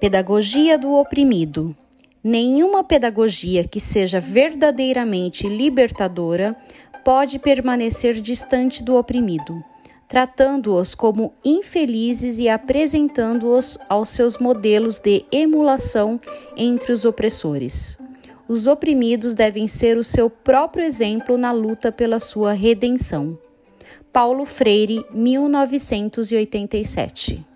Pedagogia do oprimido. Nenhuma pedagogia que seja verdadeiramente libertadora pode permanecer distante do oprimido, tratando-os como infelizes e apresentando-os aos seus modelos de emulação entre os opressores. Os oprimidos devem ser o seu próprio exemplo na luta pela sua redenção. Paulo Freire, 1987